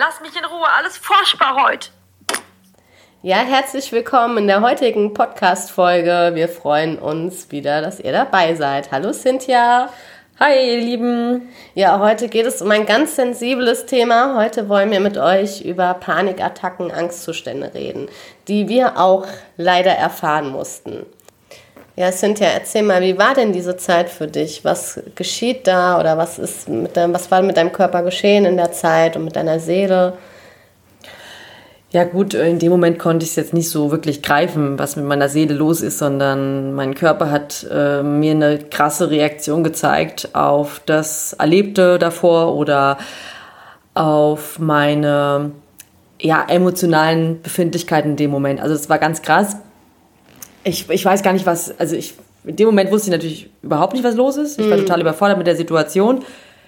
Lass mich in Ruhe, alles furchtbar heute. Ja, herzlich willkommen in der heutigen Podcast-Folge. Wir freuen uns wieder, dass ihr dabei seid. Hallo Cynthia. Hi, ihr Lieben. Ja, heute geht es um ein ganz sensibles Thema. Heute wollen wir mit euch über Panikattacken, Angstzustände reden, die wir auch leider erfahren mussten. Ja, Cynthia, erzähl mal, wie war denn diese Zeit für dich? Was geschieht da oder was ist mit deinem, was war mit deinem Körper geschehen in der Zeit und mit deiner Seele? Ja gut, in dem Moment konnte ich es jetzt nicht so wirklich greifen, was mit meiner Seele los ist, sondern mein Körper hat äh, mir eine krasse Reaktion gezeigt auf das Erlebte davor oder auf meine ja, emotionalen Befindlichkeiten in dem Moment. Also es war ganz krass. Ich, ich weiß gar nicht, was, also ich, in dem Moment wusste ich natürlich überhaupt nicht, was los ist. Ich war mhm. total überfordert mit der Situation.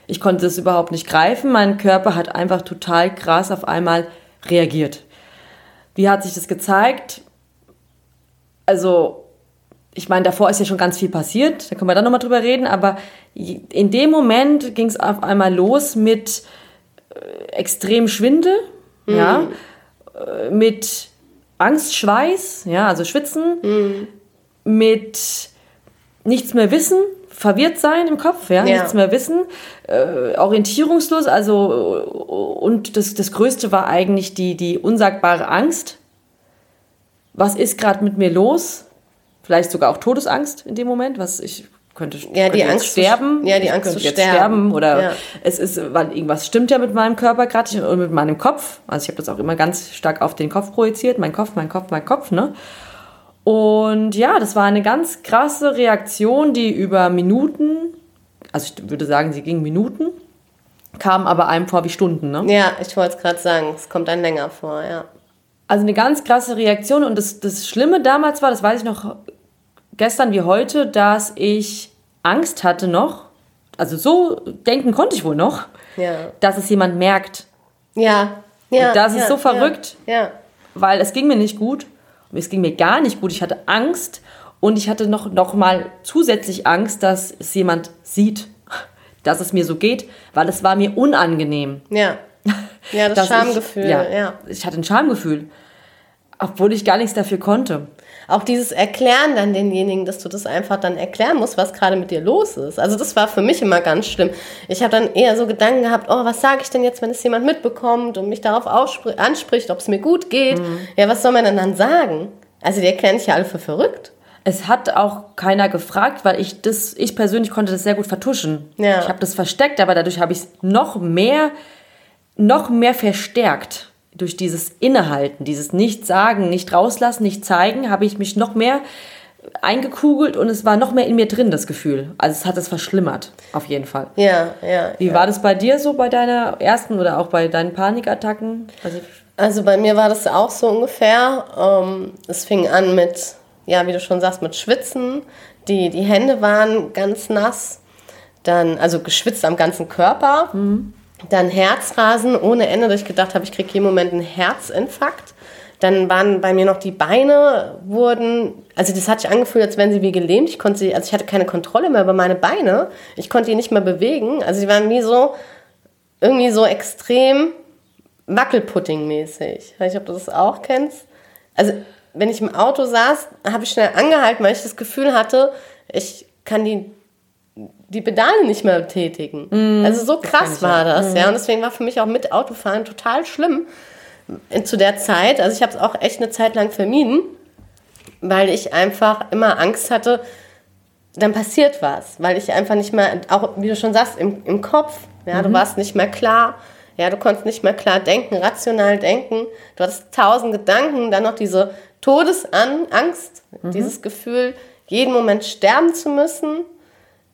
Ich konnte es überhaupt nicht greifen. Mein Körper hat einfach total krass auf einmal reagiert. Wie hat sich das gezeigt? Also, ich meine, davor ist ja schon ganz viel passiert, da können wir dann nochmal drüber reden, aber in dem Moment ging es auf einmal los mit äh, extrem Schwindel, mhm. ja, äh, mit Angst, Schweiß, ja, also Schwitzen, mhm. mit nichts mehr wissen, verwirrt sein im Kopf, ja, ja. nichts mehr wissen, äh, orientierungslos, also und das, das Größte war eigentlich die, die unsagbare Angst. Was ist gerade mit mir los? Vielleicht sogar auch Todesangst in dem Moment, was ich könnte, ja, könnte die Angst sterben. Ja, die Angst zu jetzt sterben. sterben oder ja. es ist, weil irgendwas stimmt ja mit meinem Körper gerade und mit meinem Kopf. Also ich habe das auch immer ganz stark auf den Kopf projiziert, mein Kopf, mein Kopf, mein Kopf, ne? Und ja, das war eine ganz krasse Reaktion, die über Minuten, also ich würde sagen, sie ging Minuten, kam aber einem vor wie Stunden, ne? Ja, ich wollte es gerade sagen, es kommt dann länger vor, ja. Also eine ganz krasse Reaktion und das, das Schlimme damals war, das weiß ich noch gestern wie heute, dass ich Angst hatte noch, also so denken konnte ich wohl noch, ja. dass es jemand merkt. Ja, ja. Und das ja, ist so verrückt, ja, weil es ging mir nicht gut. Es ging mir gar nicht gut. Ich hatte Angst und ich hatte noch, noch mal zusätzlich Angst, dass es jemand sieht, dass es mir so geht, weil es war mir unangenehm. Ja. Ja, das Schamgefühl. Ich, ja, ja, ich hatte ein Schamgefühl, obwohl ich gar nichts dafür konnte auch dieses Erklären dann denjenigen, dass du das einfach dann erklären musst, was gerade mit dir los ist. Also das war für mich immer ganz schlimm. Ich habe dann eher so Gedanken gehabt, oh, was sage ich denn jetzt, wenn es jemand mitbekommt und mich darauf anspricht, ob es mir gut geht? Mhm. Ja, was soll man denn dann sagen? Also die erklären dich ja alle für verrückt. Es hat auch keiner gefragt, weil ich das, ich persönlich konnte das sehr gut vertuschen. Ja. Ich habe das versteckt, aber dadurch habe ich es noch mehr, noch mehr verstärkt durch dieses Innehalten, dieses Nicht-Sagen, nicht rauslassen, nicht zeigen, habe ich mich noch mehr eingekugelt und es war noch mehr in mir drin, das Gefühl. Also es hat es verschlimmert, auf jeden Fall. Ja, ja. Wie ja. war das bei dir so bei deiner ersten oder auch bei deinen Panikattacken? Also, also bei mir war das auch so ungefähr. Ähm, es fing an mit, ja, wie du schon sagst, mit Schwitzen. Die, die Hände waren ganz nass. Dann, also geschwitzt am ganzen Körper. Mhm. Dann Herzrasen ohne Ende, dass ich gedacht habe, ich kriege jeden Moment einen Herzinfarkt. Dann waren bei mir noch die Beine wurden, also das hat sich angefühlt, als wären sie wie gelähmt. Ich konnte sie, also ich hatte keine Kontrolle mehr über meine Beine. Ich konnte die nicht mehr bewegen. Also sie waren wie so, irgendwie so extrem Wackelpudding-mäßig. Ich weiß nicht, ob du das auch kennst. Also wenn ich im Auto saß, habe ich schnell angehalten, weil ich das Gefühl hatte, ich kann die die Pedale nicht mehr tätigen. Mm, also so krass war das, ja. Und deswegen war für mich auch mit Autofahren total schlimm zu der Zeit. Also ich habe es auch echt eine Zeit lang vermieden, weil ich einfach immer Angst hatte, dann passiert was, weil ich einfach nicht mehr, auch wie du schon sagst, im, im Kopf, ja, mhm. du warst nicht mehr klar, ja, du konntest nicht mehr klar denken, rational denken, du hattest tausend Gedanken, dann noch diese Todesangst, mhm. dieses Gefühl, jeden Moment sterben zu müssen,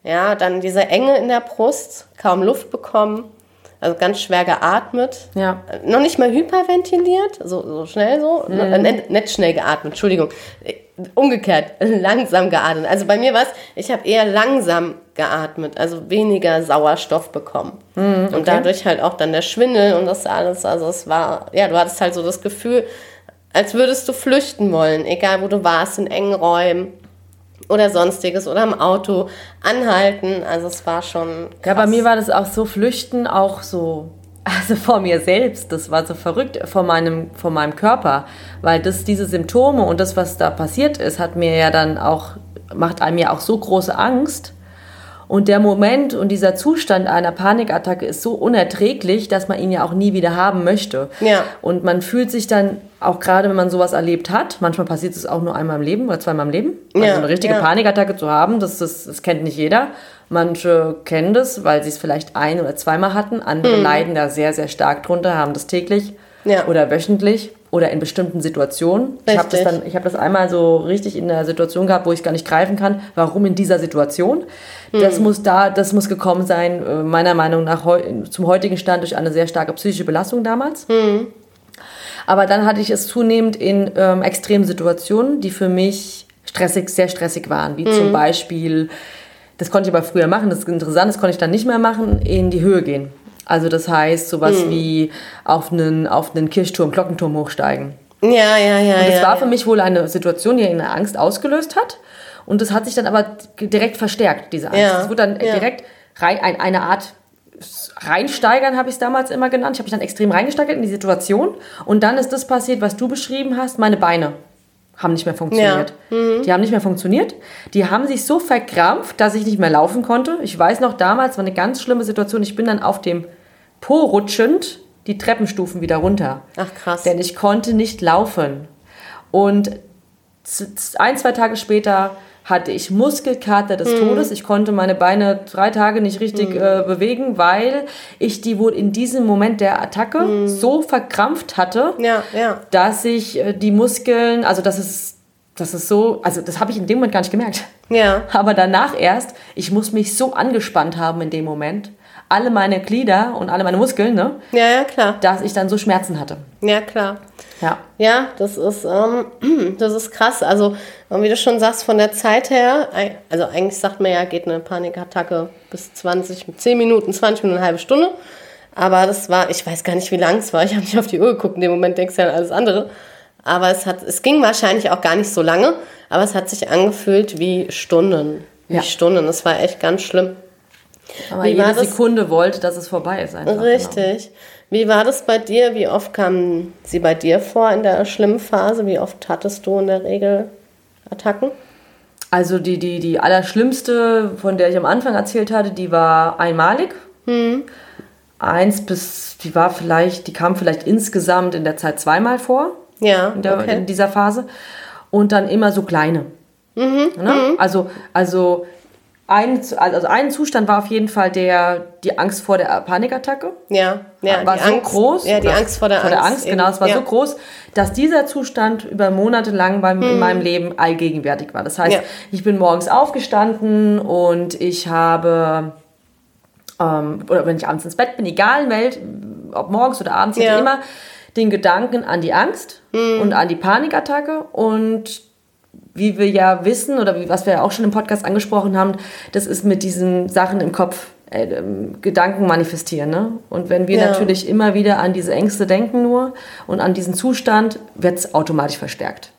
ja, dann diese Enge in der Brust, kaum Luft bekommen, also ganz schwer geatmet. Ja. Noch nicht mal hyperventiliert, so, so schnell so. Mhm. Nicht, nicht schnell geatmet, Entschuldigung. Umgekehrt, langsam geatmet. Also bei mir war es, ich habe eher langsam geatmet, also weniger Sauerstoff bekommen. Mhm, okay. Und dadurch halt auch dann der Schwindel und das alles. Also es war, ja, du hattest halt so das Gefühl, als würdest du flüchten wollen, egal wo du warst, in engen Räumen oder sonstiges oder im Auto anhalten. Also es war schon. Krass. Ja, bei mir war das auch so flüchten, auch so also vor mir selbst, das war so verrückt, vor meinem, vor meinem Körper, weil das, diese Symptome und das, was da passiert ist, hat mir ja dann auch, macht einem ja auch so große Angst. Und der Moment und dieser Zustand einer Panikattacke ist so unerträglich, dass man ihn ja auch nie wieder haben möchte. Ja. Und man fühlt sich dann, auch gerade wenn man sowas erlebt hat, manchmal passiert es auch nur einmal im Leben oder zweimal im Leben, also Ja, eine richtige ja. Panikattacke zu haben, das, das, das kennt nicht jeder. Manche kennen das, weil sie es vielleicht ein- oder zweimal hatten. Andere leiden da sehr, sehr stark drunter, haben das täglich Mhm. Ja. oder wöchentlich oder in bestimmten Situationen. Ich habe das, Richtig. dann- ich hab das einmal so richtig in der Situation gehabt, wo ich gar nicht greifen kann, warum in dieser Situation. Mhm. Das muss da, das muss gekommen sein, äh, meiner Meinung nach heu, zum heutigen Stand durch eine sehr starke psychische Belastung damals. Mhm. Aber dann hatte ich es zunehmend in ähm, extremen Situationen, die für mich stressig, sehr stressig waren, wie Mhm. zum Beispiel, das konnte ich aber früher machen, das ist interessant, das konnte ich dann nicht mehr machen, in die Höhe gehen. Also das heißt, sowas Mhm. wie auf einen, auf einen Kirchturm, Glockenturm hochsteigen. Ja, ja, ja. Das ja, war ja. für mich wohl eine Situation, die eine Angst ausgelöst hat. Und das hat sich dann aber direkt verstärkt, diese Angst. Ja, Es wurde dann direkt rein, ein, eine Art reinsteigern, habe ich es damals immer genannt. Ich habe mich dann extrem reingesteigert in die Situation. Und dann ist das passiert, was du beschrieben hast. Meine Beine haben nicht mehr funktioniert. Mhm. Die haben nicht mehr funktioniert. Die haben sich so verkrampft, dass ich nicht mehr laufen konnte. Ich weiß noch, damals war eine ganz schlimme Situation. Ich bin dann auf dem Po rutschend die Treppenstufen wieder runter. Ach, krass. Denn ich konnte nicht laufen. Und ein, zwei Tage später hatte ich Muskelkater des Mhm. Todes. Ich konnte meine Beine drei Tage nicht richtig äh, bewegen, weil ich die wohl in diesem Moment der Attacke Mhm. so verkrampft hatte, Ja, ja. dass ich äh, die Muskeln, also das ist, das ist so, also das habe ich in dem Moment gar nicht gemerkt. Ja. Aber danach erst, ich muss mich so angespannt haben in dem Moment, alle meine Glieder und alle meine Muskeln, ne, Ja, ja, klar. dass ich dann so Schmerzen hatte. Ja, klar. Ja. Ja, das ist, ähm, das ist krass. Also, wie du schon sagst, von der Zeit her, also eigentlich sagt man ja, geht eine Panikattacke bis 20, 10 Minuten, 20 Minuten, eine halbe Stunde. Aber das war, ich weiß gar nicht, wie lang es war. Ich habe nicht auf die Uhr geguckt. In dem Moment denkst du ja an alles andere. Aber es hat, es ging wahrscheinlich auch gar nicht so lange. Aber es hat sich angefühlt wie Stunden. Wie Ja. Stunden. Das war echt ganz schlimm. Aber Wie war jede? Sekunde wollte, dass es vorbei ist einfach. Genau. Richtig. Wie war das bei dir? Wie oft kamen sie bei dir vor in der schlimmen Phase? Wie oft hattest du in der Regel Attacken? Also die, die, die allerschlimmste, von der ich am Anfang erzählt hatte, die war einmalig. Hm. Eins bis, die war vielleicht, die kam vielleicht insgesamt in der Zeit zweimal vor, Ja, in, der, okay. in dieser Phase. Und dann immer so kleine. Mhm, Ne? Also, also, ein, also ein Zustand war auf jeden Fall der, die Angst vor der Panikattacke. Ja, ja, war die so Angst, groß. Ja, die Angst vor der vor der Angst. Genau, es war ja. so groß, dass dieser Zustand über Monate lang beim, in meinem Leben allgegenwärtig war. Das heißt, Ja. ich bin morgens aufgestanden und ich habe, ähm, oder wenn ich abends ins Bett bin, egal in Welt, ob morgens oder abends, Ja. immer den Gedanken an die Angst und an die Panikattacke und wie wir ja wissen oder wie, was wir ja auch schon im Podcast angesprochen haben, das ist mit diesen Sachen im Kopf äh, ähm, Gedanken manifestieren. Ne? Und wenn wir Ja. natürlich immer wieder an diese Ängste denken nur und an diesen Zustand, wird es automatisch verstärkt.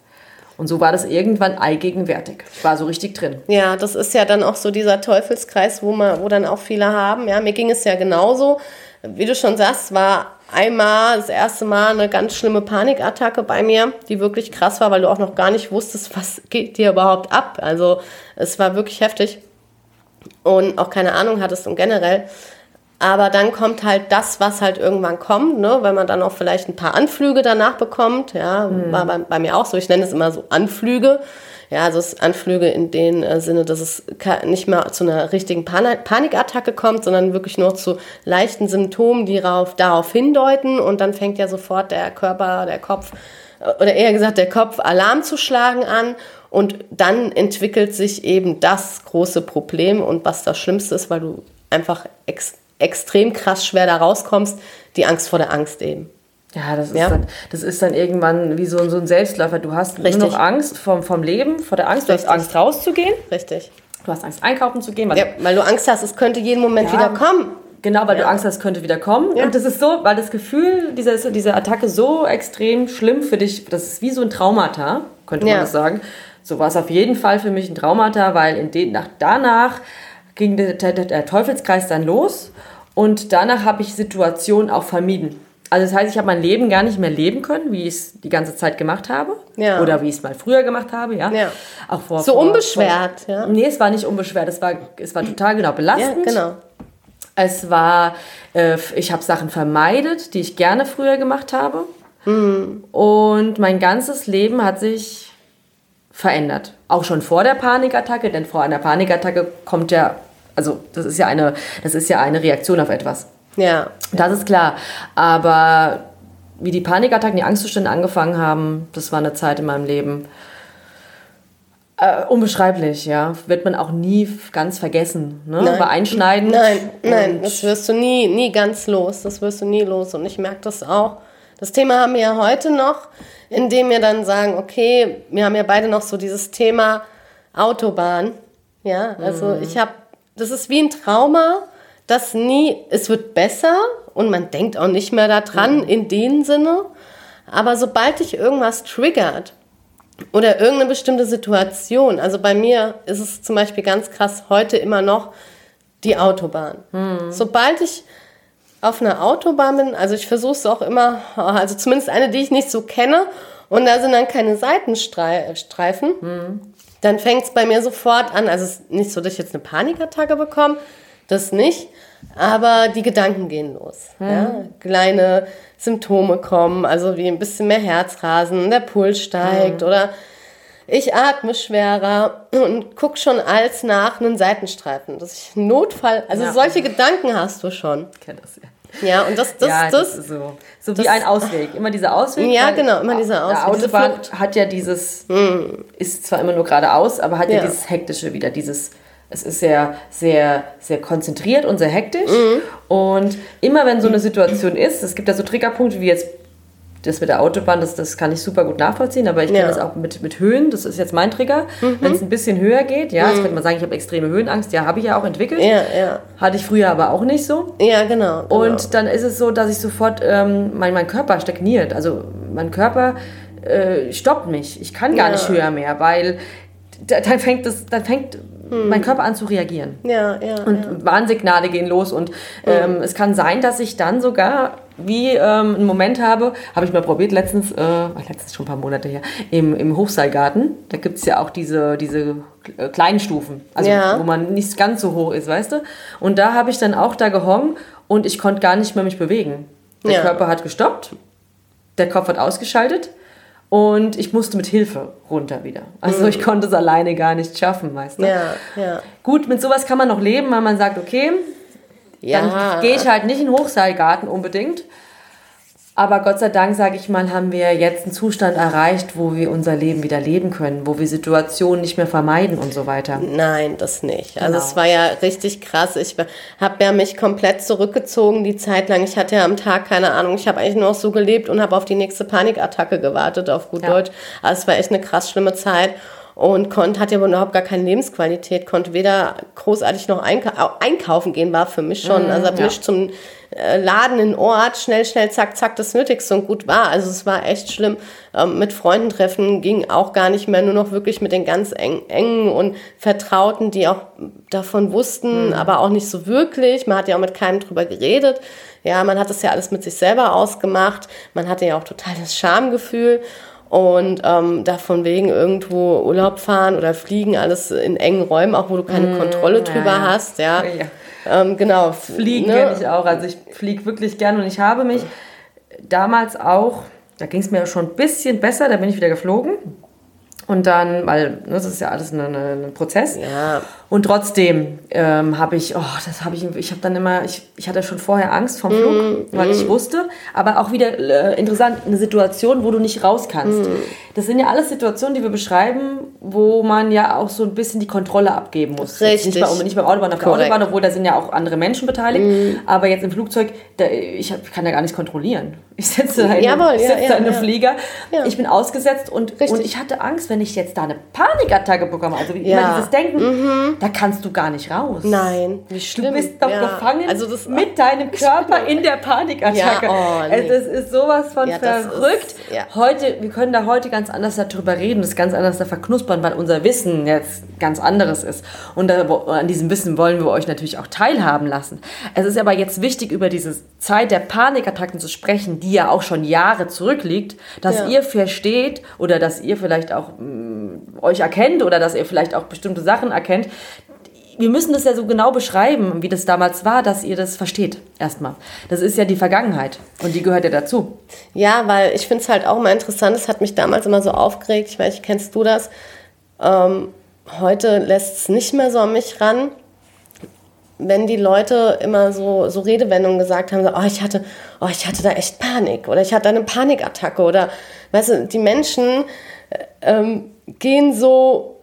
Und so war das irgendwann allgegenwärtig. War so richtig drin. Ja, das ist ja dann auch so dieser Teufelskreis, wo, man, wo dann auch viele haben. Ja, mir ging es ja genauso. Wie du schon sagst, war einmal das erste Mal eine ganz schlimme Panikattacke bei mir, die wirklich krass war, weil du auch noch gar nicht wusstest, was geht dir überhaupt ab. Also es war wirklich heftig und auch keine Ahnung hattest und generell. Aber dann kommt halt das, was halt irgendwann kommt, ne? wenn man dann auch vielleicht ein paar Anflüge danach bekommt. Ja, war bei, bei mir auch so. Ich nenne es immer so Anflüge. Ja, also es Anflüge in dem äh, Sinne, dass es nicht mehr zu einer richtigen Pan Panikattacke kommt, sondern wirklich nur zu leichten Symptomen, die darauf, darauf hindeuten. Und dann fängt ja sofort der Körper, der Kopf, äh, oder eher gesagt der Kopf Alarm zu schlagen an. Und dann entwickelt sich eben das große Problem und was das Schlimmste ist, weil du einfach ex extrem krass schwer da rauskommst, die Angst vor der Angst eben. Ja, das ist, Ja. Dann, das ist dann irgendwann wie so, so ein Selbstläufer. Du hast Richtig. nur noch Angst vom, vom Leben, vor der Angst. Du Richtig. hast Angst rauszugehen. Richtig. Du hast Angst einkaufen zu gehen. Weil Ja, weil du Angst hast, es könnte jeden Moment Ja. wieder kommen. Genau, weil du Angst hast, es könnte wieder kommen. Ja. Und das ist so, weil das Gefühl dieser, dieser Attacke so extrem schlimm für dich, das ist wie so ein Traumata, könnte Ja. man das sagen. So war es auf jeden Fall für mich ein Traumata, weil in den, nach, danach ging der, der, der Teufelskreis dann los. Und danach habe ich Situationen auch vermieden. Also das heißt, ich habe mein Leben gar nicht mehr leben können, wie ich es die ganze Zeit gemacht habe. Ja. Oder wie ich es mal früher gemacht habe, ja. Ja. Auch vor, So vor, unbeschwert, vor, ja. Nee, es war nicht unbeschwert. Es war, es war total genau Ja, belastend. genau. Es war, äh, ich habe Sachen vermeidet, die ich gerne früher gemacht habe. Und mein ganzes Leben hat sich verändert. Auch schon vor der Panikattacke, denn vor einer Panikattacke kommt ja, also das ist ja eine, das ist ja eine Reaktion auf etwas. Ja. Das ist klar. Aber wie die Panikattacken, die Angstzustände angefangen haben, das war eine Zeit in meinem Leben. Äh, unbeschreiblich, ja. Wird man auch nie ganz vergessen. Ne? Nein. War einschneidend. Nein, nein, das wirst du nie, nie ganz los. Das wirst du nie los. Und ich merke das auch. Das Thema haben wir ja heute noch, indem wir dann sagen, okay, wir haben ja beide noch so dieses Thema Autobahn. Ja, also Mhm. ich habe, das ist wie ein Trauma, das nie, es wird besser und man denkt auch nicht mehr daran Mhm. in dem Sinne. Aber sobald dich irgendwas triggert, oder irgendeine bestimmte Situation. Also bei mir ist es zum Beispiel ganz krass heute immer noch die Autobahn. Sobald ich auf einer Autobahn bin, also ich versuche es auch immer, also zumindest eine, die ich nicht so kenne, und da sind dann keine Seitenstreifen, dann fängt es bei mir sofort an. Also es ist nicht so, dass ich jetzt eine Panikattacke bekomme, das nicht, aber die Gedanken gehen los. Ja? Kleine Symptome kommen, also wie ein bisschen mehr Herzrasen, der Puls steigt oder ich atme schwerer und guck schon als nach einen Seitenstreifen. Dass ich Notfall, also Ja. solche Gedanken hast du schon. Ich kenn das ja. Ja, und das, das, ja, das, ist so. So wie das- ein Ausweg. Immer dieser Ausweg. Ja, genau, immer dieser Ausweg, diese Autobahn. Hm. hat ja dieses, ist zwar immer nur geradeaus, aber hat ja, Ja. dieses Hektische wieder. Dieses, es ist sehr, sehr, sehr konzentriert und sehr hektisch. Mhm. Und immer wenn so eine Situation ist, es gibt ja so Triggerpunkte wie jetzt das mit der Autobahn, das, das kann ich super gut nachvollziehen, aber ich kenne Ja. Mhm. das auch mit, mit Höhen, das ist jetzt mein Trigger. Wenn es ein bisschen höher geht, ja, ich könnte mal sagen, ich habe extreme Höhenangst, ja, habe ich ja auch entwickelt. ja, ja, Hatte ich früher aber auch nicht so. ja, genau. genau. Und dann ist es so, dass ich sofort, ähm, mein, mein Körper stagniert. Also mein Körper äh, stoppt mich. Ich kann gar Ja. nicht höher mehr, weil da, dann fängt, das, dann fängt mein Körper an zu reagieren. ja, ja, Und ja. Warnsignale gehen los und ähm, es kann sein, dass ich dann sogar wie ähm, einen Moment habe, habe ich mal probiert letztens, äh, letztens schon ein paar Monate her, im, im Hochseilgarten. Da gibt es ja auch diese, diese äh, kleinen Stufen, also Ja. wo man nicht ganz so hoch ist, weißt du? Und da habe ich dann auch da gehongen und ich konnte gar nicht mehr mich bewegen. Der Ja. Körper hat gestoppt, der Kopf hat ausgeschaltet und ich musste mit Hilfe runter wieder. Also ich konnte es alleine gar nicht schaffen, weißt du? Mhm. Ja, ja. Gut, mit sowas kann man noch leben, weil man sagt, okay, Ja, dann gehe ich halt nicht in den Hochseilgarten unbedingt. Aber Gott sei Dank, sage ich mal, haben wir jetzt einen Zustand erreicht, wo wir unser Leben wieder leben können, wo wir Situationen nicht mehr vermeiden und so weiter. Nein, das nicht. Also Genau. es war ja richtig krass. Ich habe ja mich komplett zurückgezogen die Zeit lang. Ich hatte ja am Tag keine Ahnung. Ich habe eigentlich nur noch so gelebt und habe auf die nächste Panikattacke gewartet, auf gut Ja. Deutsch. Also es war echt eine krass schlimme Zeit und konnte, hatte aber überhaupt gar keine Lebensqualität, konnte weder großartig noch einka au- einkaufen gehen, war für mich schon. also habe ja. mich zum äh, Laden in Ort, schnell, schnell, zack, zack, das Nötigste und gut war. Also es war echt schlimm. Ähm, mit Freunden treffen ging auch gar nicht mehr, nur noch wirklich mit den ganz eng, engen und Vertrauten, die auch davon wussten, aber auch nicht so wirklich. Man hat ja auch mit keinem drüber geredet. Ja, man hat das ja alles mit sich selber ausgemacht. Man hatte ja auch total das Schamgefühl. Und ähm, davon wegen irgendwo Urlaub fahren oder fliegen, alles in engen Räumen, auch wo du keine Kontrolle drüber ja. hast, ja. Ja. Ähm, genau. Fliegen ne? kenne ich auch. Also ich fliege wirklich gern und ich habe mich damals auch, da ging es mir schon ein bisschen besser, da bin ich wieder geflogen. Und dann, weil ne, das ist ja alles ein ein Prozess. Ja. Und trotzdem ähm, habe ich, oh, das habe ich, ich habe dann immer, ich, ich hatte schon vorher Angst vom Flug, weil ich wusste, aber auch wieder äh, interessant, eine Situation, wo du nicht raus kannst. Das sind ja alles Situationen, die wir beschreiben, wo man ja auch so ein bisschen die Kontrolle abgeben muss. Richtig. Nicht, bei, nicht beim Autobahn auf der Korrekt. Autobahn, obwohl da sind ja auch andere Menschen beteiligt. Aber jetzt im Flugzeug, da, ich, kann ja gar nicht kontrollieren. Ich sitze da in, Jawohl, ich ja, sitze ja, da in einem ja. Flieger, Ja. ich bin ausgesetzt und, Richtig. und ich hatte Angst, wenn ich jetzt da eine Panikattacke bekomme. Also wie Ja. immer dieses Denken, da kannst du gar nicht raus. Nein, wie Du schlimm. bist doch ja. gefangen Also das, mit deinem Körper in der Panikattacke. Ja, oh, nee. Es- Das ist sowas von Ja, verrückt. ist- ja. Heute, wir können da heute ganz ganz anders darüber reden, das ganz anders da verknuspern, weil unser Wissen jetzt ganz anderes ist. Und an diesem Wissen wollen wir euch natürlich auch teilhaben lassen. Es ist aber jetzt wichtig, über diese Zeit der Panikattacken zu sprechen, die ja auch schon Jahre zurückliegt, dass ja. ihr versteht oder dass ihr vielleicht auch mh, mm, euch erkennt oder dass ihr vielleicht auch bestimmte Sachen erkennt, wir müssen das ja so genau beschreiben, wie das damals war, dass ihr das versteht. Erstmal. Das ist ja die Vergangenheit und die gehört ja dazu. Ja, weil ich finde es halt auch immer interessant. Es hat mich damals immer so aufgeregt. Ich weiß nicht, kennst du das? Ähm, heute lässt es nicht mehr so an mich ran. Wenn die Leute immer so, so Redewendungen gesagt haben, so, oh, ich hatte, oh, ich hatte da echt Panik oder ich hatte eine Panikattacke oder, weißt du, die Menschen äh, ähm, gehen so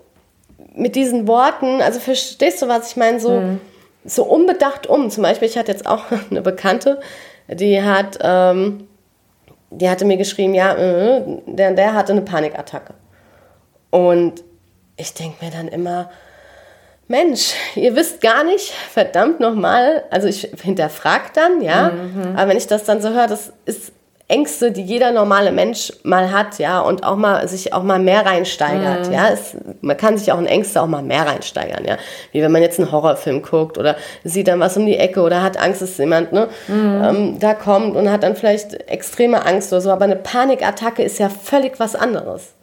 mit diesen Worten, also verstehst du, was ich meine, so, mhm. so unbedacht um. Zum Beispiel, ich hatte jetzt auch eine Bekannte, die hat, ähm, die hatte mir geschrieben, ja, äh, der, der hatte eine Panikattacke. Und ich denke mir dann immer, Mensch, ihr wisst gar nicht, verdammt nochmal, also ich hinterfrag dann, ja, mhm. aber wenn ich das dann so höre, das ist Ängste, die jeder normale Mensch mal hat, ja, und auch mal sich auch mal mehr reinsteigert, mhm. ja. Es, man kann sich auch in Ängste auch mal mehr reinsteigern, ja. Wie wenn man jetzt einen Horrorfilm guckt oder sieht dann was um die Ecke oder hat Angst, dass jemand ne, mhm. ähm, da kommt und hat dann vielleicht extreme Angst oder so. Aber eine Panikattacke ist ja völlig was anderes.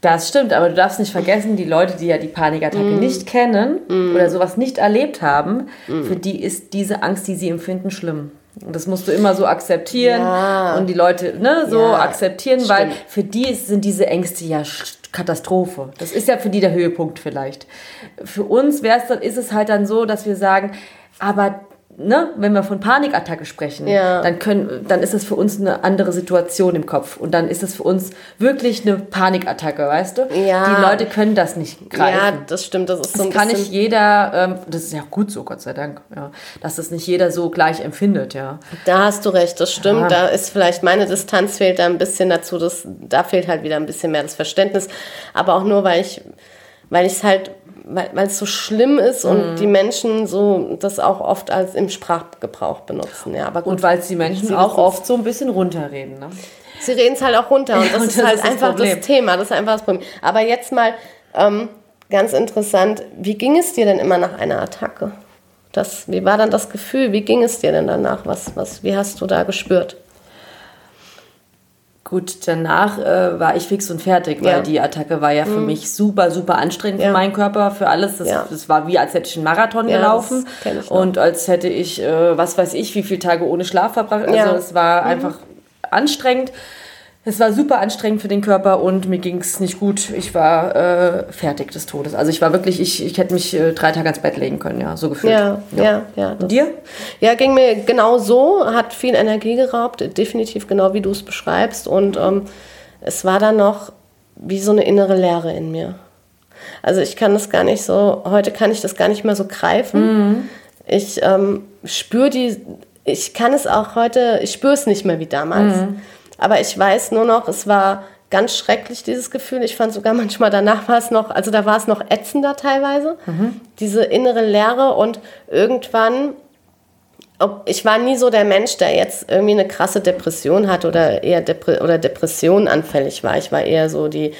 Das stimmt, aber du darfst nicht vergessen, die Leute, die ja die Panikattacke mm. nicht kennen mm. oder sowas nicht erlebt haben, mm. für die ist diese Angst, die sie empfinden, schlimm. Und das musst du immer so akzeptieren ja. und die Leute ne, so ja, akzeptieren, stimmt. weil für die sind diese Ängste ja Katastrophe. Das ist ja für die der Höhepunkt vielleicht. Für uns wär's dann, ist es halt dann so, dass wir sagen, aber ne, wenn wir von Panikattacke sprechen, ja. dann, können, dann ist das für uns eine andere Situation im Kopf. Und dann ist das für uns wirklich eine Panikattacke, weißt du? Ja. Die Leute können das nicht greifen. Ja, das stimmt. Das ist so das kann nicht jeder, ähm, das ist ja gut so, Gott sei Dank, ja, dass das nicht jeder so gleich empfindet, ja. Da hast du recht, das stimmt. Ja. Da ist vielleicht meine Distanz fehlt da ein bisschen dazu. Das, da fehlt halt wieder ein bisschen mehr das Verständnis. Aber auch nur, weil ich weil ich es halt weil es so schlimm ist und mhm. die Menschen so das auch oft als im Sprachgebrauch benutzen. Ja, aber gut, und weil es die Menschen auch oft so ein bisschen runterreden. Ne? Sie reden es halt auch runter und das, und das ist halt ist einfach das, das, Thema. Das ist einfach das Problem. Aber jetzt mal ähm, ganz interessant, wie ging es dir denn immer nach einer Attacke? Das, wie war dann das Gefühl? Wie ging es dir denn danach? Was, was, wie hast du da gespürt? Gut, danach äh, war ich fix und fertig, weil ja. die Attacke war ja für mhm. mich super, super anstrengend ja. für meinen Körper, für alles. Das, ja. das war wie, als hätte ich einen Marathon gelaufen und als hätte ich, äh, was weiß ich, wie viele Tage ohne Schlaf verbracht. Also es war mhm. einfach anstrengend. Es war super anstrengend für den Körper und mir ging es nicht gut. Ich war äh, fertig des Todes. Also ich war wirklich, ich, ich hätte mich äh, drei Tage ins Bett legen können, ja, so gefühlt. Ja, ja, ja. ja und dir? Ja, ging mir genau so, hat viel Energie geraubt, definitiv genau wie du es beschreibst. Und ähm, es war dann noch wie so eine innere Leere in mir. Also ich kann das gar nicht so, heute kann ich das gar nicht mehr so greifen. Mhm. Ich ähm, spüre die, ich kann es auch heute, ich spüre es nicht mehr wie damals. Mhm aber ich weiß nur noch, es war ganz schrecklich, dieses Gefühl. Ich fand sogar manchmal danach war es noch, also da war es noch ätzender teilweise. Mhm. Diese innere Leere und irgendwann, ich war nie so der Mensch, der jetzt irgendwie eine krasse Depression hat oder eher Depre oder Depression anfällig war. Ich war eher so die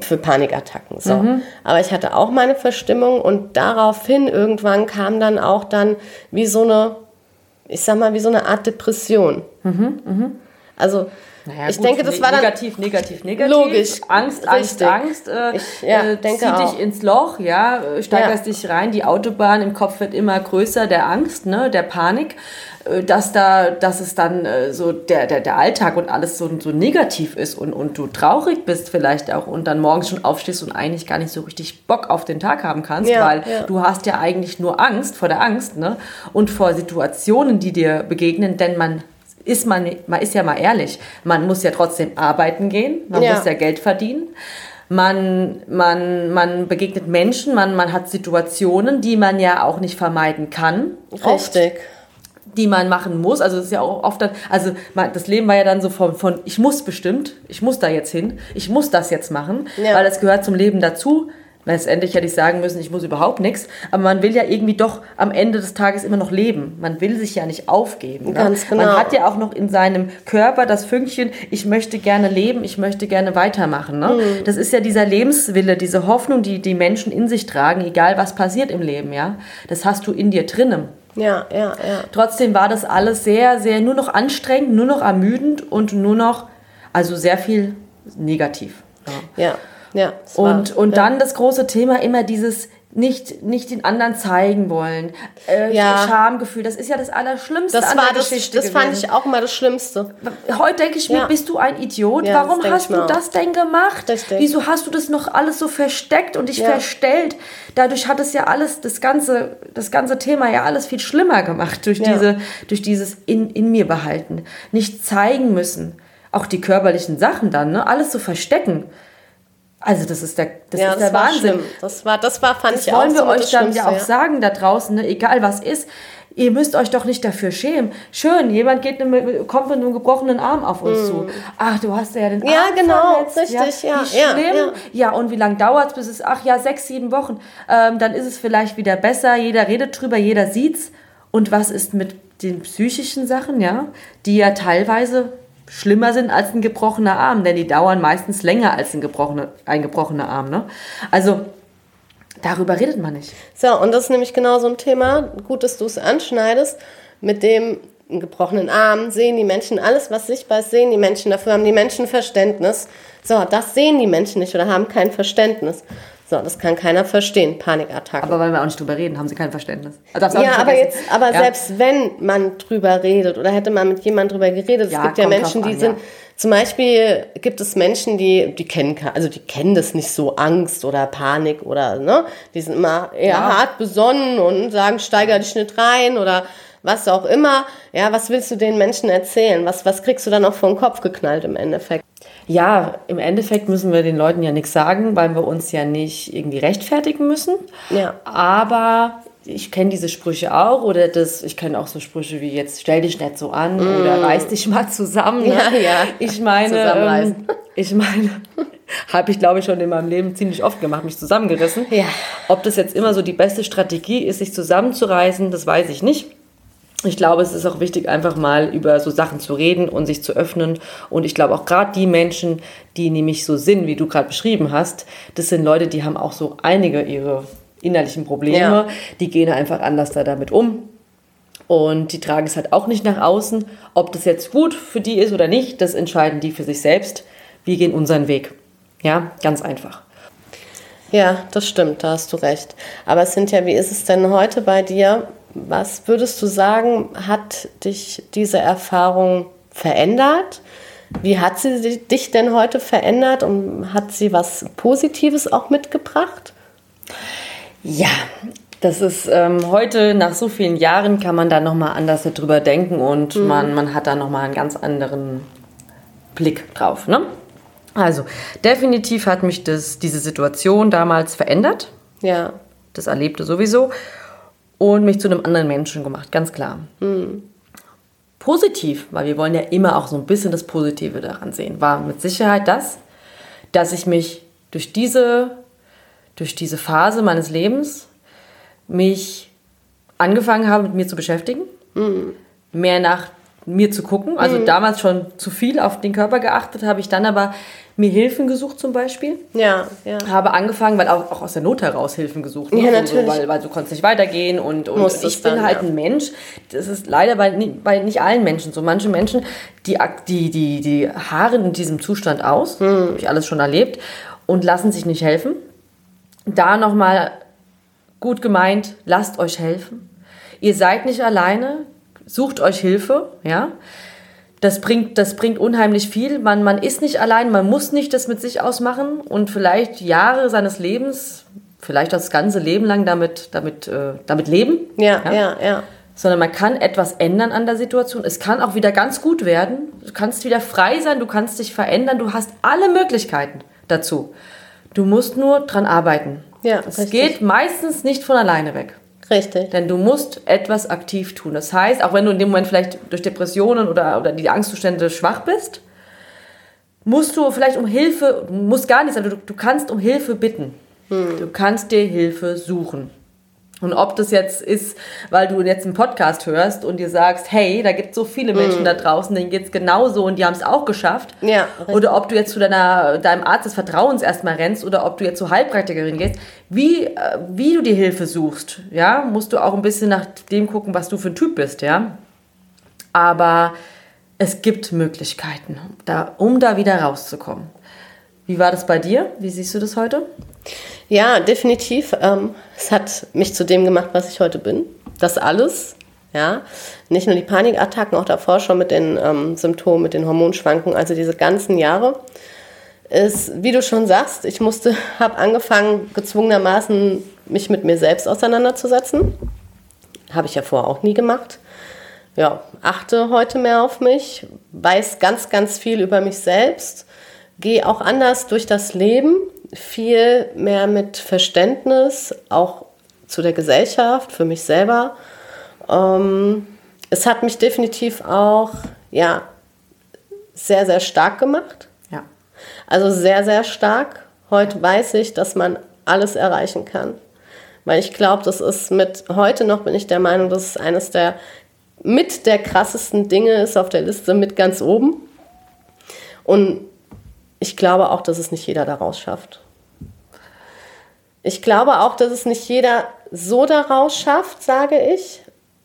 für Panikattacken. So. Mhm. Aber ich hatte auch meine Verstimmung und daraufhin irgendwann kam dann auch dann wie so eine, ich sag mal, wie so eine Art Depression. Mhm, mh. Also naja, ich gut, denke, das war dann negativ, negativ, negativ. Logisch. Angst, Angst, Angst. Äh, ich, ja, äh, denke zieh auch. dich ins Loch, ja, steigerst ja. dich rein. Die Autobahn im Kopf wird immer größer, der Angst, ne, der Panik, äh, dass da, dass es dann äh, so der, der, der Alltag und alles so, so negativ ist und, und du traurig bist vielleicht auch und dann morgens schon aufstehst und eigentlich gar nicht so richtig Bock auf den Tag haben kannst, ja, weil du hast ja eigentlich nur Angst vor der Angst, ne, und vor Situationen, die dir begegnen, denn man ist man, man ist ja mal ehrlich, man muss ja trotzdem arbeiten gehen, man ja. muss ja Geld verdienen. Man, man, man begegnet Menschen, man, man hat Situationen, die man ja auch nicht vermeiden kann. Richtig. Oft, die man machen muss. Also das ist ja auch oft, dann, also man, das Leben war ja dann so von, von, ich muss bestimmt, ich muss da jetzt hin, ich muss das jetzt machen, ja. weil das gehört zum Leben dazu Letztendlich hätte ich sagen müssen, ich muss überhaupt nichts. Aber man will ja irgendwie doch am Ende des Tages immer noch leben. Man will sich ja nicht aufgeben. Ne? Ganz genau. Man hat ja auch noch in seinem Körper das Fünkchen, ich möchte gerne leben, ich möchte gerne weitermachen. Ne? Mhm. Das ist ja dieser Lebenswille, diese Hoffnung, die die Menschen in sich tragen, egal was passiert im Leben. ja. Das hast du in dir drinnen. Ja, ja, ja. Trotzdem war das alles sehr, sehr nur noch anstrengend, nur noch ermüdend und nur noch, also sehr viel negativ. Ja. Ja, ja. es war- Und, und ja. dann das große Thema immer dieses nicht, nicht den anderen zeigen wollen. Äh, Ja. Schamgefühl, das ist ja das Allerschlimmste Das an war der das, Geschichte das fand gewesen. ich auch immer das Schlimmste. Heute denke ich mir, Ja. bist du ein Idiot? Ja, Warum hast du das denn gemacht? Richtig. Wieso hast du das noch alles so versteckt und dich verstellt? Dadurch hat es ja alles, das ganze, das ganze Thema ja alles viel schlimmer gemacht durch, diese, durch dieses in, in mir behalten. Nicht zeigen müssen. Auch die körperlichen Sachen dann, ne? Alles so verstecken. Also das ist der, das ja, ist das der war Wahnsinn. schlimm. Das war, das war, fand Das ich wollen auch wir so mit euch dann ja auch sagen da draußen, ne? egal was ist. Ihr müsst euch doch nicht dafür schämen. Schön, jemand geht mit, kommt mit einem gebrochenen Arm auf uns zu. Ach, du hast ja den Mm. Ja, Arm genau, verletzt. richtig, ja, Wie ja, schlimm. ja. Ja, und wie lange dauert es, bis es, ach ja, sechs, sieben Wochen. Ähm, dann ist es vielleicht wieder besser. Jeder redet drüber, jeder sieht's. Und was ist mit den psychischen Sachen, ja, die ja teilweise schlimmer sind als ein gebrochener Arm, denn die dauern meistens länger als ein gebrochener, ein gebrochener Arm. Ne? Also darüber redet man nicht. So, und das ist nämlich genau so ein Thema, gut, dass du es anschneidest, mit dem gebrochenen Arm sehen die Menschen alles, was sichtbar ist, sehen die Menschen, dafür haben die Menschen Verständnis. So, das sehen die Menschen nicht oder haben kein Verständnis. So, das kann keiner verstehen, Panikattacken. Aber weil wir auch nicht drüber reden, haben sie kein Verständnis. Also ja, aber jetzt, aber Ja. selbst wenn man drüber redet oder hätte man mit jemandem drüber geredet, es Ja, gibt ja Menschen, die an, sind, ja. zum Beispiel gibt es Menschen, die, die kennen, ke- also die kennen das nicht so, Angst oder Panik oder, ne, die sind immer eher hart besonnen und sagen, steiger dich nicht rein oder was auch immer. Ja, was willst du den Menschen erzählen? Was, was kriegst du dann auch vor den Kopf geknallt im Endeffekt? Ja, im Endeffekt müssen wir den Leuten ja nichts sagen, weil wir uns ja nicht irgendwie rechtfertigen müssen. Ja. Aber ich kenne diese Sprüche auch oder das, ich kenne auch so Sprüche wie jetzt stell dich nicht so an oder reiß dich mal zusammen. Ne? Mm. Ja, ja. Ich meine, ähm, ich meine, habe ich glaube ich schon in meinem Leben ziemlich oft gemacht, mich zusammengerissen. Ja. Ob das jetzt immer so die beste Strategie ist, sich zusammenzureißen, das weiß ich nicht. Ich glaube, es ist auch wichtig, einfach mal über so Sachen zu reden und sich zu öffnen. Und ich glaube auch gerade die Menschen, die nämlich so sind, wie du gerade beschrieben hast, das sind Leute, die haben auch so einige ihre innerlichen Probleme. Ja. Die gehen einfach anders da damit um. Und die tragen es halt auch nicht nach außen. Ob das jetzt gut für die ist oder nicht, das entscheiden die für sich selbst. Wir gehen unseren Weg. Ja, ganz einfach. Ja, das stimmt, da hast du recht. Aber Cynthia, wie ist es denn heute bei dir? Was würdest du sagen, hat dich diese Erfahrung verändert? Wie hat sie dich denn heute verändert und hat sie was Positives auch mitgebracht? Ja, das ist ähm, heute nach so vielen Jahren kann man da noch mal anders darüber denken und man, man hat da noch mal einen ganz anderen Blick drauf. Ne? Also definitiv hat mich das, diese Situation damals verändert. Ja, Das erlebte sowieso und mich zu einem anderen Menschen gemacht, ganz klar. Positiv, weil wir wollen ja immer auch so ein bisschen das Positive daran sehen, war mit Sicherheit das, dass ich mich durch diese, durch diese Phase meines Lebens mich angefangen habe, mit mir zu beschäftigen, mehr nach mir zu gucken. Also damals schon zu viel auf den Körper geachtet, habe ich dann aber mir Hilfen gesucht zum Beispiel ja, ja. habe angefangen, weil auch, auch aus der Not heraus Hilfen gesucht. ne? Ja, Also, natürlich. weil, weil du konntest nicht weitergehen und, und Musstest ich bin dann, halt ja. ein Mensch, das ist leider bei, bei nicht allen Menschen so. Manche Menschen, die, die, die, die harren in diesem Zustand aus, Hm. habe ich alles schon erlebt, und lassen sich nicht helfen. Da nochmal gut gemeint, lasst euch helfen. Ihr seid nicht alleine, sucht euch Hilfe, ja. Das bringt, das bringt unheimlich viel. Man, man ist nicht allein, man muss nicht das mit sich ausmachen und vielleicht Jahre seines Lebens, vielleicht das ganze Leben lang damit, damit, äh, damit leben. Ja, ja, ja. Sondern man kann etwas ändern an der Situation. Es kann auch wieder ganz gut werden. Du kannst wieder frei sein, du kannst dich verändern, du hast alle Möglichkeiten dazu. Du musst nur dran arbeiten. Ja, es geht meistens nicht von alleine weg. Richtig. Denn du musst etwas aktiv tun. Das heißt, auch wenn du in dem Moment vielleicht durch Depressionen oder, oder die Angstzustände schwach bist, musst du vielleicht um Hilfe, du musst gar nichts, aber du, du kannst um Hilfe bitten. Du kannst dir Hilfe suchen. Und ob das jetzt ist, weil du jetzt einen Podcast hörst und dir sagst, hey, da gibt es so viele Menschen da draußen, denen geht es genauso und die haben es auch geschafft. Ja. Oder ob du jetzt zu deiner, deinem Arzt des Vertrauens erstmal rennst oder ob du jetzt zur Heilpraktikerin gehst. Wie, äh, wie du die Hilfe suchst, ja, musst du auch ein bisschen nach dem gucken, was du für ein Typ bist, ja. Aber es gibt Möglichkeiten, da, um da wieder rauszukommen. Wie war das bei dir? Wie siehst du das heute? Ja, definitiv. Ähm, es hat mich zu dem gemacht, was ich heute bin. Das alles. Ja, nicht nur die Panikattacken, auch davor schon mit den ähm, Symptomen, mit den Hormonschwankungen, also diese ganzen Jahre. Ist, wie du schon sagst, ich musste, habe angefangen, gezwungenermaßen mich mit mir selbst auseinanderzusetzen. Habe ich ja vorher auch nie gemacht. Ja, achte heute mehr auf mich, weiß ganz, ganz viel über mich selbst, gehe auch anders durch das Leben, viel mehr mit Verständnis, auch zu der Gesellschaft, für mich selber. Ähm, es hat mich definitiv auch, ja, sehr, sehr stark gemacht. Ja. Also sehr, sehr stark. Heute weiß ich, dass man alles erreichen kann. Weil ich glaube, das ist mit, heute noch bin ich der Meinung, das ist eines der mit der krassesten Dinge ist auf der Liste mit ganz oben. Und ich glaube auch, dass es nicht jeder daraus schafft. Ich glaube auch, dass es nicht jeder so daraus schafft, sage ich,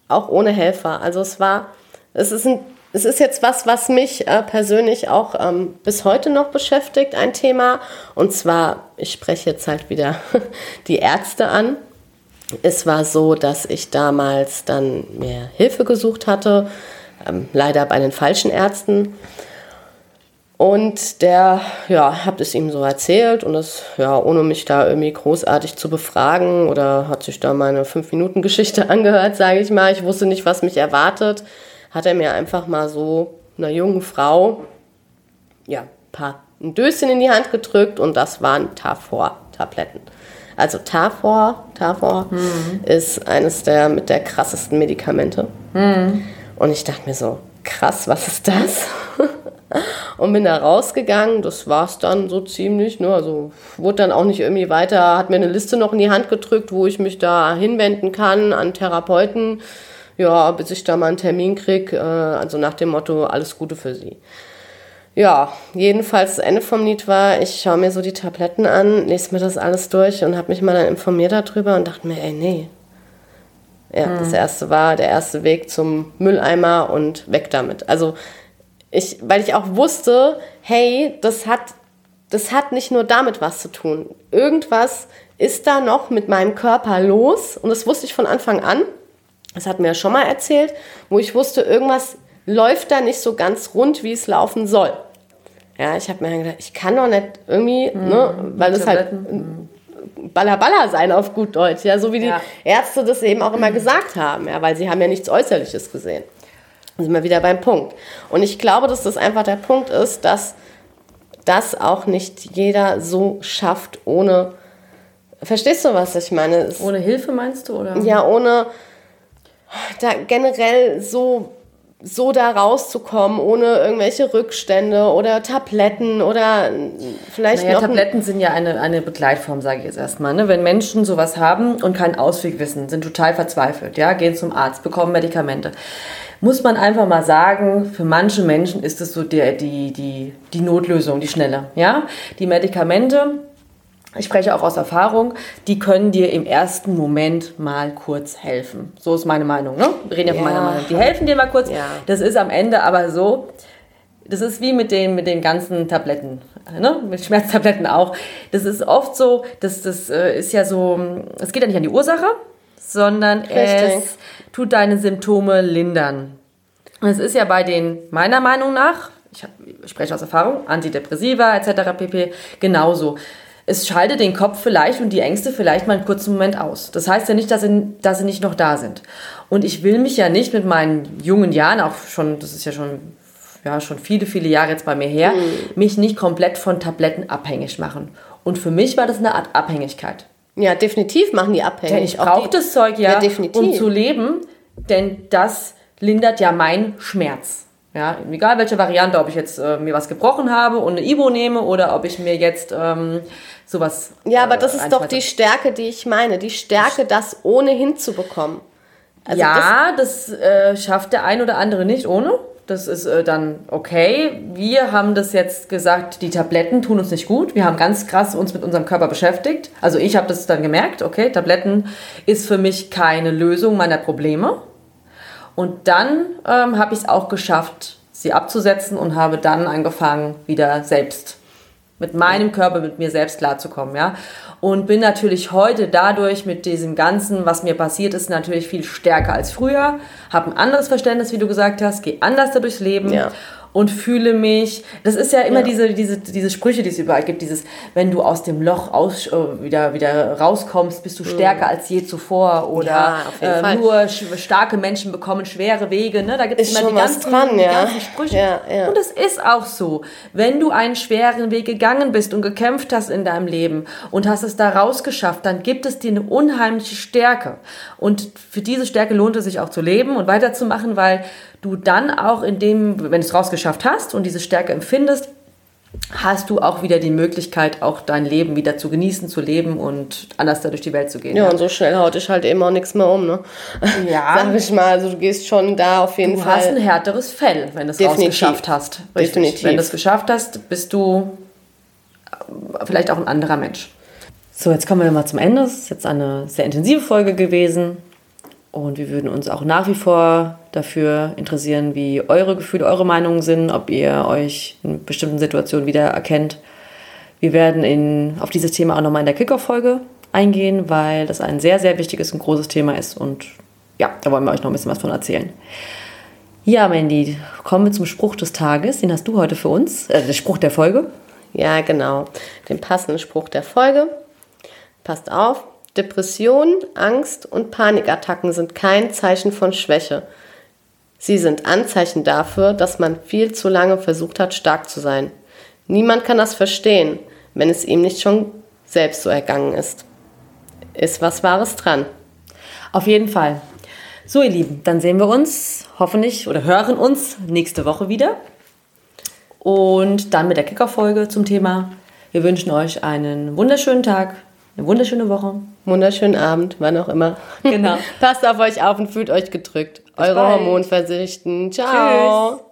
auch ohne Helfer. Also es war, es ist, ein, es ist jetzt was, was mich äh, persönlich auch ähm, bis heute noch beschäftigt, ein Thema. Und zwar, ich spreche jetzt halt wieder die Ärzte an. Es war so, dass ich damals dann mir Hilfe gesucht hatte, ähm, leider bei den falschen Ärzten. Und der, ja, hat es ihm so erzählt und das, ja, ohne mich da irgendwie großartig zu befragen oder hat sich da meine 5-Minuten-Geschichte angehört, sage ich mal. Ich wusste nicht, was mich erwartet. Hat er mir einfach mal so einer jungen Frau, ja, ein paar ein Döschen in die Hand gedrückt und das waren Tafor-Tabletten. Also Tafor, Tafor Mhm. ist eines der mit der krassesten Medikamente. Mhm. Und ich dachte mir so, krass, was ist das? und bin da rausgegangen. Das war's dann so ziemlich. Ne? Also wurde dann auch nicht irgendwie weiter, hat mir eine Liste noch in die Hand gedrückt, wo ich mich da hinwenden kann an Therapeuten. Ja, bis ich da mal einen Termin krieg. Äh, also nach dem Motto, alles Gute für Sie. Ja, jedenfalls das Ende vom Lied war, ich schaue mir so die Tabletten an, lese mir das alles durch und habe mich mal dann informiert darüber und dachte mir, ey, nee. Ja, das erste war der erste Weg zum Mülleimer und weg damit. Also ich, weil ich auch wusste, hey, das hat, das hat nicht nur damit was zu tun. Irgendwas ist da noch mit meinem Körper los und das wusste ich von Anfang an. Das hat mir ja schon mal erzählt, wo ich wusste, irgendwas läuft da nicht so ganz rund, wie es laufen soll. Ja, ich habe mir dann gedacht, ich kann doch nicht irgendwie, ne, weil das halt Balla sein auf gut Deutsch, ja, so wie die Ja. Ärzte das eben auch immer gesagt haben, ja, weil sie haben ja nichts Äußerliches gesehen. Da sind wir wieder beim Punkt. Und ich glaube, dass das einfach der Punkt ist, dass das auch nicht jeder so schafft, ohne. Verstehst du, was ich meine? Es- Ohne Hilfe meinst du? Oder? ja, ohne da generell so, so da rauszukommen, ohne irgendwelche Rückstände oder Tabletten oder vielleicht Naja, noch. Tabletten sind ja eine, eine Begleitform, sage ich jetzt erstmal. Ne? Wenn Menschen sowas haben und keinen Ausweg wissen, sind total verzweifelt, ja, gehen zum Arzt, bekommen Medikamente. Muss man einfach mal sagen, für manche Menschen ist es so der, die, die, die Notlösung, die schnelle. Ja? Die Medikamente, ich spreche auch aus Erfahrung, die können dir im ersten Moment mal kurz helfen. So ist meine Meinung. Ne? Wir reden ja von meiner Meinung. Die helfen dir mal kurz. Ja. Das ist am Ende aber so, das ist wie mit den, mit den ganzen Tabletten, ne? mit Schmerztabletten auch. Das ist oft so, dass das äh, ist ja so, es geht ja nicht an die Ursache, sondern Richtig. es tut deine Symptome lindern. Es ist ja bei den, meiner Meinung nach, ich, hab, ich spreche aus Erfahrung, Antidepressiva etc. pp. genauso. Es schaltet den Kopf vielleicht und die Ängste vielleicht mal einen kurzen Moment aus. Das heißt ja nicht, dass sie, dass sie nicht noch da sind. Und ich will mich ja nicht mit meinen jungen Jahren, auch schon, das ist ja schon, ja, schon viele, viele Jahre jetzt bei mir her, mich nicht komplett von Tabletten abhängig machen. Und für mich war das eine Art Abhängigkeit. Ja, definitiv machen die abhängig. Denn ich Auch brauche das Zeug ja, Ja, um zu leben, denn das lindert ja meinen Schmerz. Ja, egal welche Variante, ob ich jetzt äh, mir was gebrochen habe und eine Ibo nehme oder ob ich mir jetzt ähm, sowas. Ja, aber äh, das ist doch die Stärke, die ich meine. Die Stärke, das ohne hinzubekommen. Also ja, das, äh, schafft der ein oder andere nicht ohne. Das ist äh, dann okay. Wir haben das jetzt gesagt, die Tabletten tun uns nicht gut. Wir haben ganz krass uns mit unserem Körper beschäftigt. Also ich habe das dann gemerkt, okay, Tabletten ist für mich keine Lösung meiner Probleme. Und dann ähm, habe ich es auch geschafft, sie abzusetzen und habe dann angefangen, wieder selbst mit meinem Körper, mit mir selbst klarzukommen, ja. Und bin natürlich heute dadurch mit diesem Ganzen, was mir passiert ist, natürlich viel stärker als früher. Habe ein anderes Verständnis, wie du gesagt hast, gehe anders da durchs Leben. Ja. Und fühle mich, das ist ja immer Ja. diese, diese, diese Sprüche, die es überall gibt, dieses, wenn du aus dem Loch aus, äh, wieder, wieder rauskommst, bist du stärker als je zuvor oder Mhm. Ja, äh, nur starke Menschen bekommen schwere Wege, ne? da gibt es immer die ganzen, dran, die ja. ganzen Sprüche. Ja, ja. Und es ist auch so. Wenn du einen schweren Weg gegangen bist und gekämpft hast in deinem Leben und hast es da rausgeschafft, dann gibt es dir eine unheimliche Stärke. Und für diese Stärke lohnt es sich auch zu leben und weiterzumachen, weil du dann auch in dem, wenn du es rausgeschafft hast und diese Stärke empfindest, hast du auch wieder die Möglichkeit, auch dein Leben wieder zu genießen, zu leben und anders da durch die Welt zu gehen. Ja, und so schnell haut dich halt eben auch nichts mehr um, ne? Ja. Sag ich mal, also du gehst schon da auf jeden Du Fall. hast ein härteres Fell, wenn du es rausgeschafft hast. Richtig. Definitiv. Wenn du es geschafft hast, bist du äh, vielleicht auch ein anderer Mensch. So, jetzt kommen wir mal zum Ende. Es ist jetzt eine sehr intensive Folge gewesen. Und wir würden uns auch nach wie vor dafür interessieren, wie eure Gefühle, eure Meinungen sind, ob ihr euch in bestimmten Situationen wieder erkennt. Wir werden in, auf dieses Thema auch nochmal in der Kickoff-Folge eingehen, weil das ein sehr, sehr wichtiges und großes Thema ist. Und ja, da wollen wir euch noch ein bisschen was von erzählen. Ja, Mandy, kommen wir zum Spruch des Tages. Den hast du heute für uns. Äh, der Spruch der Folge. Ja, genau. Den passenden Spruch der Folge. Passt auf. Depressionen, Angst und Panikattacken sind kein Zeichen von Schwäche. Sie sind Anzeichen dafür, dass man viel zu lange versucht hat, stark zu sein. Niemand kann das verstehen, wenn es ihm nicht schon selbst so ergangen ist. Ist was Wahres dran. Auf jeden Fall. So, ihr Lieben, dann sehen wir uns hoffentlich oder hören uns nächste Woche wieder. Und dann mit der Kicker-Folge zum Thema. Wir wünschen euch einen wunderschönen Tag, eine wunderschöne Woche. Wunderschönen Abend, wann auch immer. Genau. Passt auf euch auf und fühlt euch gedrückt. Eure bald. Hormonversichten. Ciao. Tschüss.